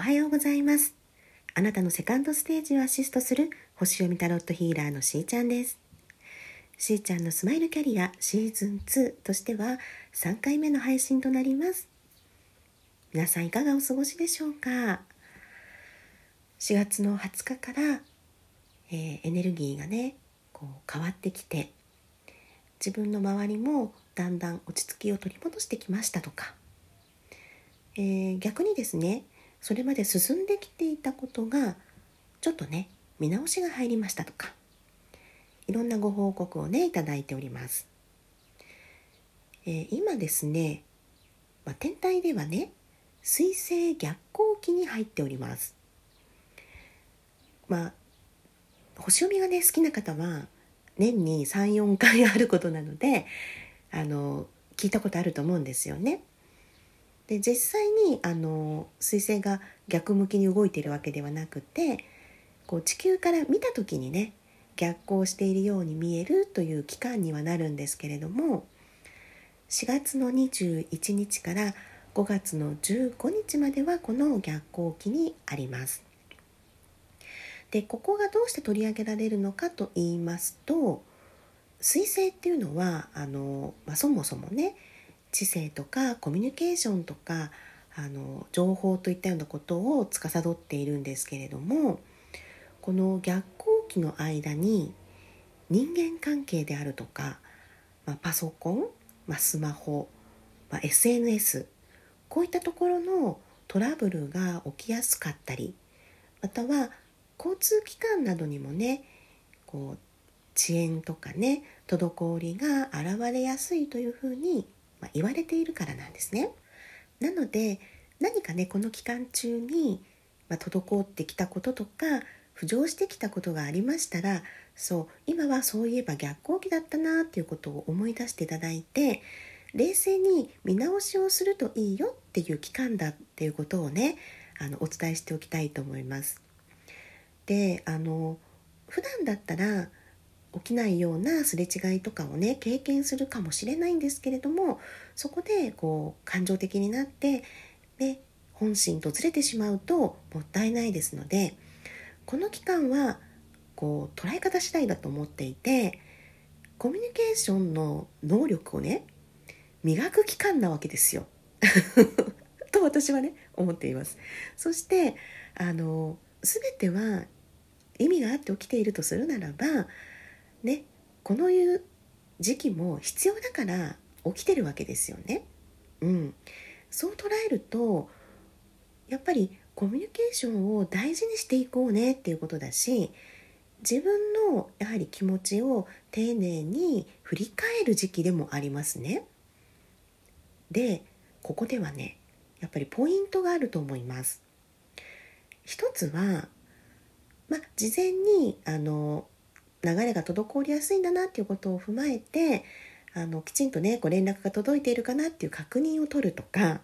はようございます。あなたのセカンドステージをアシストする星読みタロットヒーラーのしーちゃんです。しーちゃんのスマイルキャリアシーズン2としては3回目の配信となります。皆さんいかがお過ごしでしょうか？4月の20日から、えー、エネルギーがねこう変わってきて自分の周りもだんだん落ち着きを取り戻してきましたとか。えー、逆にですねそれまで進んできていたことがちょっとね見直しが入りましたとかいろんなご報告をねいただいております、えー、今ですね、まあ、天体ではね水星逆行期に入っておりますまあ星読みがね好きな方は年に34回あることなのであの聞いたことあると思うんですよね。で実際にあの彗星が逆向きに動いているわけではなくてこう地球から見た時にね逆行しているように見えるという期間にはなるんですけれども4月の21日から5月の15日まではこの逆行期にあります。でここがどうして取り上げられるのかと言いますと彗星っていうのはあの、まあ、そもそもね知性とかコミュニケーションとかあの情報といったようなことを司っているんですけれどもこの逆行期の間に人間関係であるとか、まあ、パソコン、まあ、スマホ、まあ、SNS こういったところのトラブルが起きやすかったりまたは交通機関などにもねこう遅延とかね滞りが現れやすいというふうにまあ、言われているからなんですね。なので何かねこの期間中に、まあ、滞ってきたこととか浮上してきたことがありましたらそう今はそういえば逆行期だったなっていうことを思い出していただいて冷静に見直しをするといいよっていう期間だっていうことをねあのお伝えしておきたいと思います。であの普段だったら起きないようなすれ違いとかをね経験するかもしれないんですけれどもそこでこう感情的になってで本心とずれてしまうともったいないですのでこの期間はこう捉え方次第だと思っていてコミュニケーションの能力をね磨く期間なわけですよ。と私はね思っています。そしてあの全ては意味があって起きているとするならばねこのいう時期も必要だから起きてるわけですよね。うん、そう捉えるとやっぱりコミュニケーションを大事にしていこうねっていうことだし自分のやはり気持ちを丁寧に振り返る時期でもありますね。でここではねやっぱりポイントがあると思います。一つはまあ事前にあの流れが滞りやすいんだなっていうことを踏まえてあのきちんとねご連絡が届いているかなっていう確認を取るとか、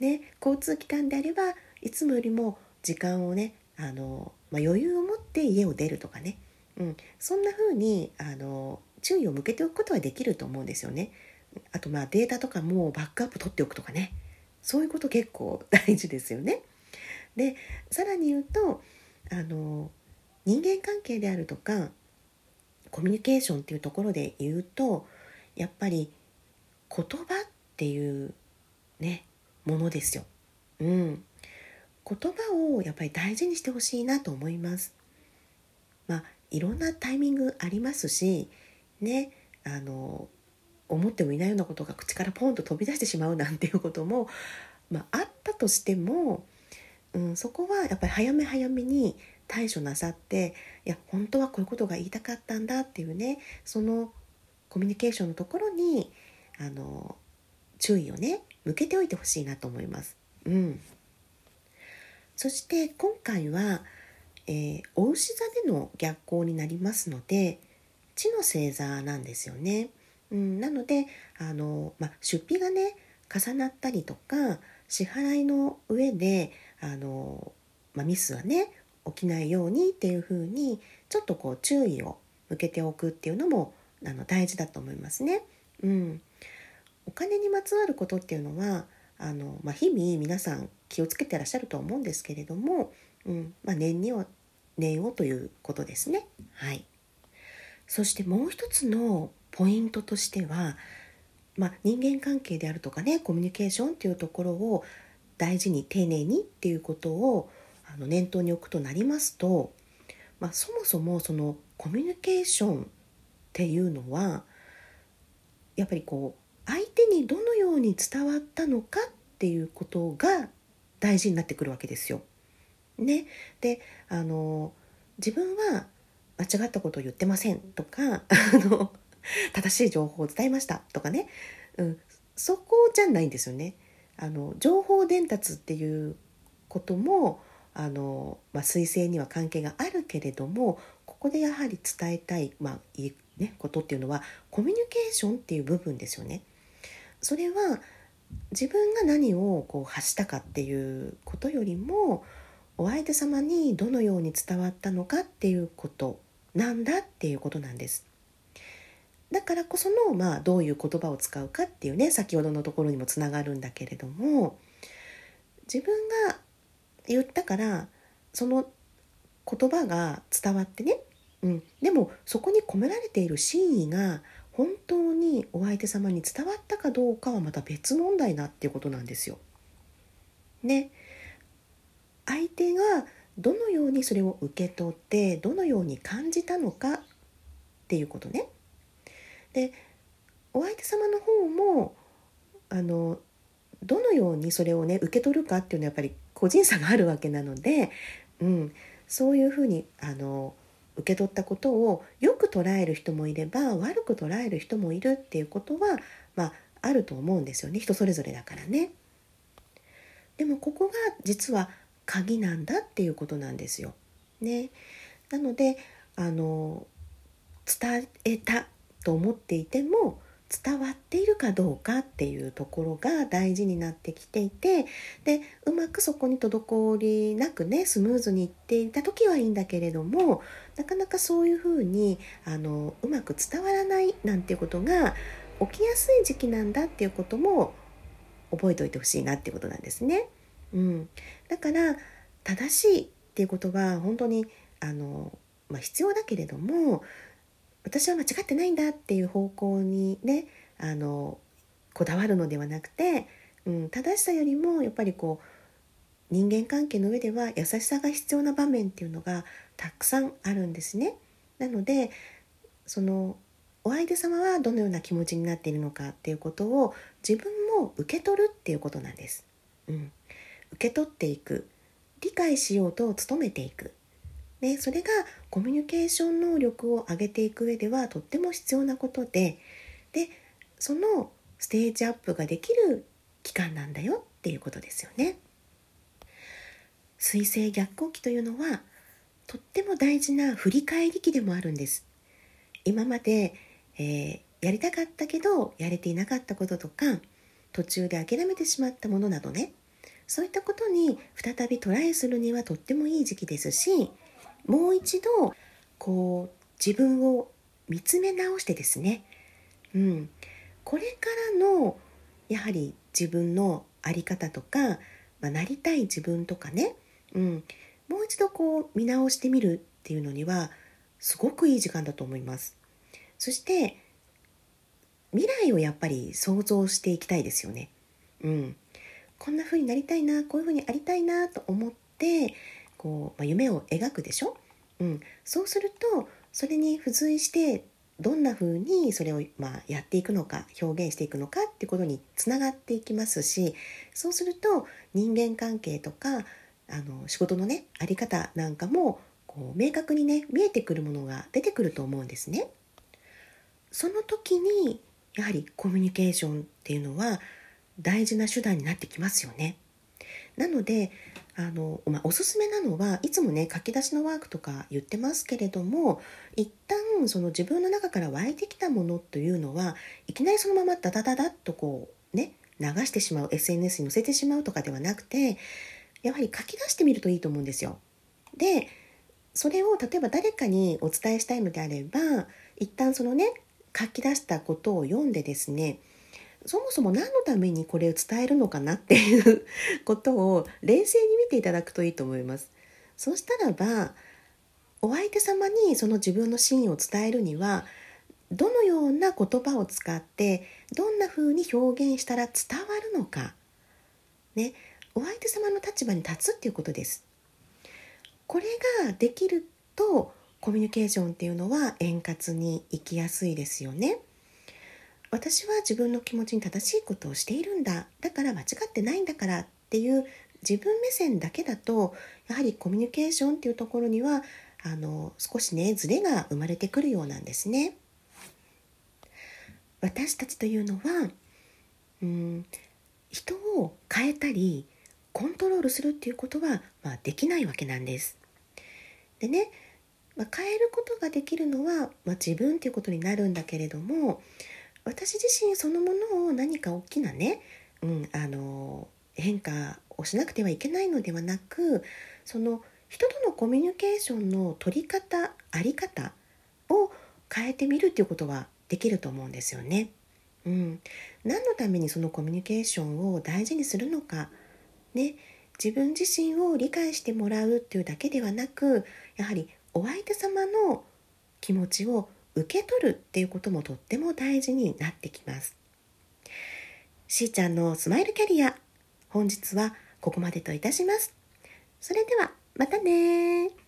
ね、交通機関であればいつもよりも時間をねあの、まあ、余裕を持って家を出るとかね、うん、そんな風にあに注意を向けておくことはできると思うんですよね。あとまあデータとかもバックアップ取っておくとかねそういうこと結構大事ですよね。でさらに言うとあの人間関係であるとかコミュニケーションっていうところで言うとやっぱり言葉っていうねものですよ。うん、言葉をやっぱり大事にしてほしいなと思います。まあいろんなタイミングありますしねあの思ってもいないようなことが口からポンと飛び出してしまうなんていうことも、まあ、あったとしても、うん、そこはやっぱり早め早めに対処なさっていや本当はこういうことが言いたかったんだっていうねそのコミュニケーションのところにあの注意をね向けておいてほしいなと思います。うん、そして今回は、えー、お牛座での逆行になりますので地の星座なんですよね。うん、なのであの、ま出費がね重なったりとか支払いの上であの、まミスはね起きないようにっていうふうにちょっとこう注意を向けておくっていうのもあの大事だと思いますね。うん、お金にまつわることっていうのはあの、まあ、日々皆さん気をつけてらっしゃると思うんですけれども、うんまあ、念には念をということですね。はい、そしてもう一つのポイントとしては、まあ、人間関係であるとかねコミュニケーションっていうところを大事に丁寧にっていうことをあの念頭に置くとなりますと、まあ、そもそもそのコミュニケーションっていうのはやっぱりこう相手にどのように伝わったのかっていうことが大事になってくるわけですよ。ね、であの自分は間違ったことを言ってませんとか あの正しい情報を伝えましたとかね、うん、そこじゃないんですよね。あの情報伝達っていうこともあの、まあ、彗星には関係があるけれどもここでやはり伝えたい、まあいね、ことっていうのはコミュニケーションっていう部分ですよね。それは自分が何をこう発したかっていうことよりもお相手様にどのように伝わったのかっていうことなんだっていうことなんです。だからこその、まあ、どういう言葉を使うかっていうね先ほどのところにもつながるんだけれども自分が言ったからその言葉が伝わってね、うん、でもそこに込められている真意が本当にお相手様に伝わったかどうかはまた別問題なっていうことなんですよ。ね。相手がどのようにそれを受け取ってどのように感じたのかっていうことね。でお相手様の方もあのどのようにそれをね受け取るかっていうのはやっぱり個人差があるわけなので、うん、そういうふうにあの受け取ったことをよく捉える人もいれば悪く捉える人もいるっていうことは、まあ、あると思うんですよね人それぞれだからね。でもここが実は鍵なんだっていうことなんですよ。ね、なのであの伝えたと思っていても伝わっているかどうかっていうところが大事になってきていてでうまくそこに滞りなくねスムーズにいっていた時はいいんだけれどもなかなかそういうふうにあのうまく伝わらないなんていうことが起きやすい時期なんだっていうことも覚えておいてほしいなっていうことなんですね。うん、だから正しいっていうことは本当にあの、まあ、必要だけれども私は間違ってないんだっていう方向にねあのこだわるのではなくて、うん、正しさよりもやっぱりこう人間関係の上では優しさが必要な場面っていうのがたくさんあるんですね。なのでそのお相手様はどのような気持ちになっているのかっていうことを自分も受け取るっていうことなんです。うん、受け取っていく理解しようと努めていくね、それがコミュニケーション能力を上げていく上ではとっても必要なことででそのステージアップができる期間なんだよっていうことですよね。水星逆行期というのはとっても大事な振り返り期でもあるんです。今まで、えー、やりたかったけどやれていなかったこととか途中で諦めてしまったものなどねそういったことに再びトライするにはとってもいい時期ですしもう一度こう自分を見つめ直してですね、うん、これからのやはり自分の在り方とか、まあ、なりたい自分とかね、うん、もう一度こう見直してみるっていうのにはすごくいい時間だと思います。そして未来をやっぱり想像していきたいですよね。うん、こんな風になりたいなこういう風にありたいなと思ってこう、まあ、夢を描くでしょ、うん、そうするとそれに付随してどんな風にそれをまあやっていくのか表現していくのかってことにつながっていきますしそうすると人間関係とかあの仕事のねあり方なんかもこう明確にね見えてくるものが出てくると思うんですね。その時にやはりコミュニケーションっていうのは大事な手段になってきますよね。なのであの、まあ、おすすめなのはいつもね書き出しのワークとか言ってますけれども一旦その自分の中から湧いてきたものというのはいきなりそのままダダダダッとこうね流してしまう SNS に載せてしまうとかではなくてやはり書き出してみるといいと思うんですよ。でそれを例えば誰かにお伝えしたいのであれば一旦そのね書き出したことを読んでですねそもそも何のためにこれを伝えるのかなっていうことを冷静に見ていただくといいと思います。そうしたらばお相手様にその自分の真意を伝えるにはどのような言葉を使ってどんな風に表現したら伝わるのか、ね、お相手様の立場に立つっていうことです。これができるとコミュニケーションっていうのは円滑にいきやすいですよね。私は自分の気持ちに正しいことをしているんだだから間違ってないんだからっていう自分目線だけだとやはりコミュニケーションっていうところにはあの少しねズレが生まれてくるようなんですね。私たちというのはうん人を変えたりコントロールするっていうことは、まあ、できないわけなんです。でね、まあ、変えることができるのは、まあ、自分っていうことになるんだけれども私自身そのものを何か大きなね、うん、あの変化をしなくてはいけないのではなくその人とのコミュニケーションの取り方あり方を変えてみるっていうことはできると思うんですよね。うん、何のためにそのコミュニケーションを大事にするのか、ね、自分自身を理解してもらうっていうだけではなくやはりお相手様の気持ちを受け取るっていうこともとっても大事になってきます。しーちゃんのスマイルキャリア本日はここまでといたします。それではまたね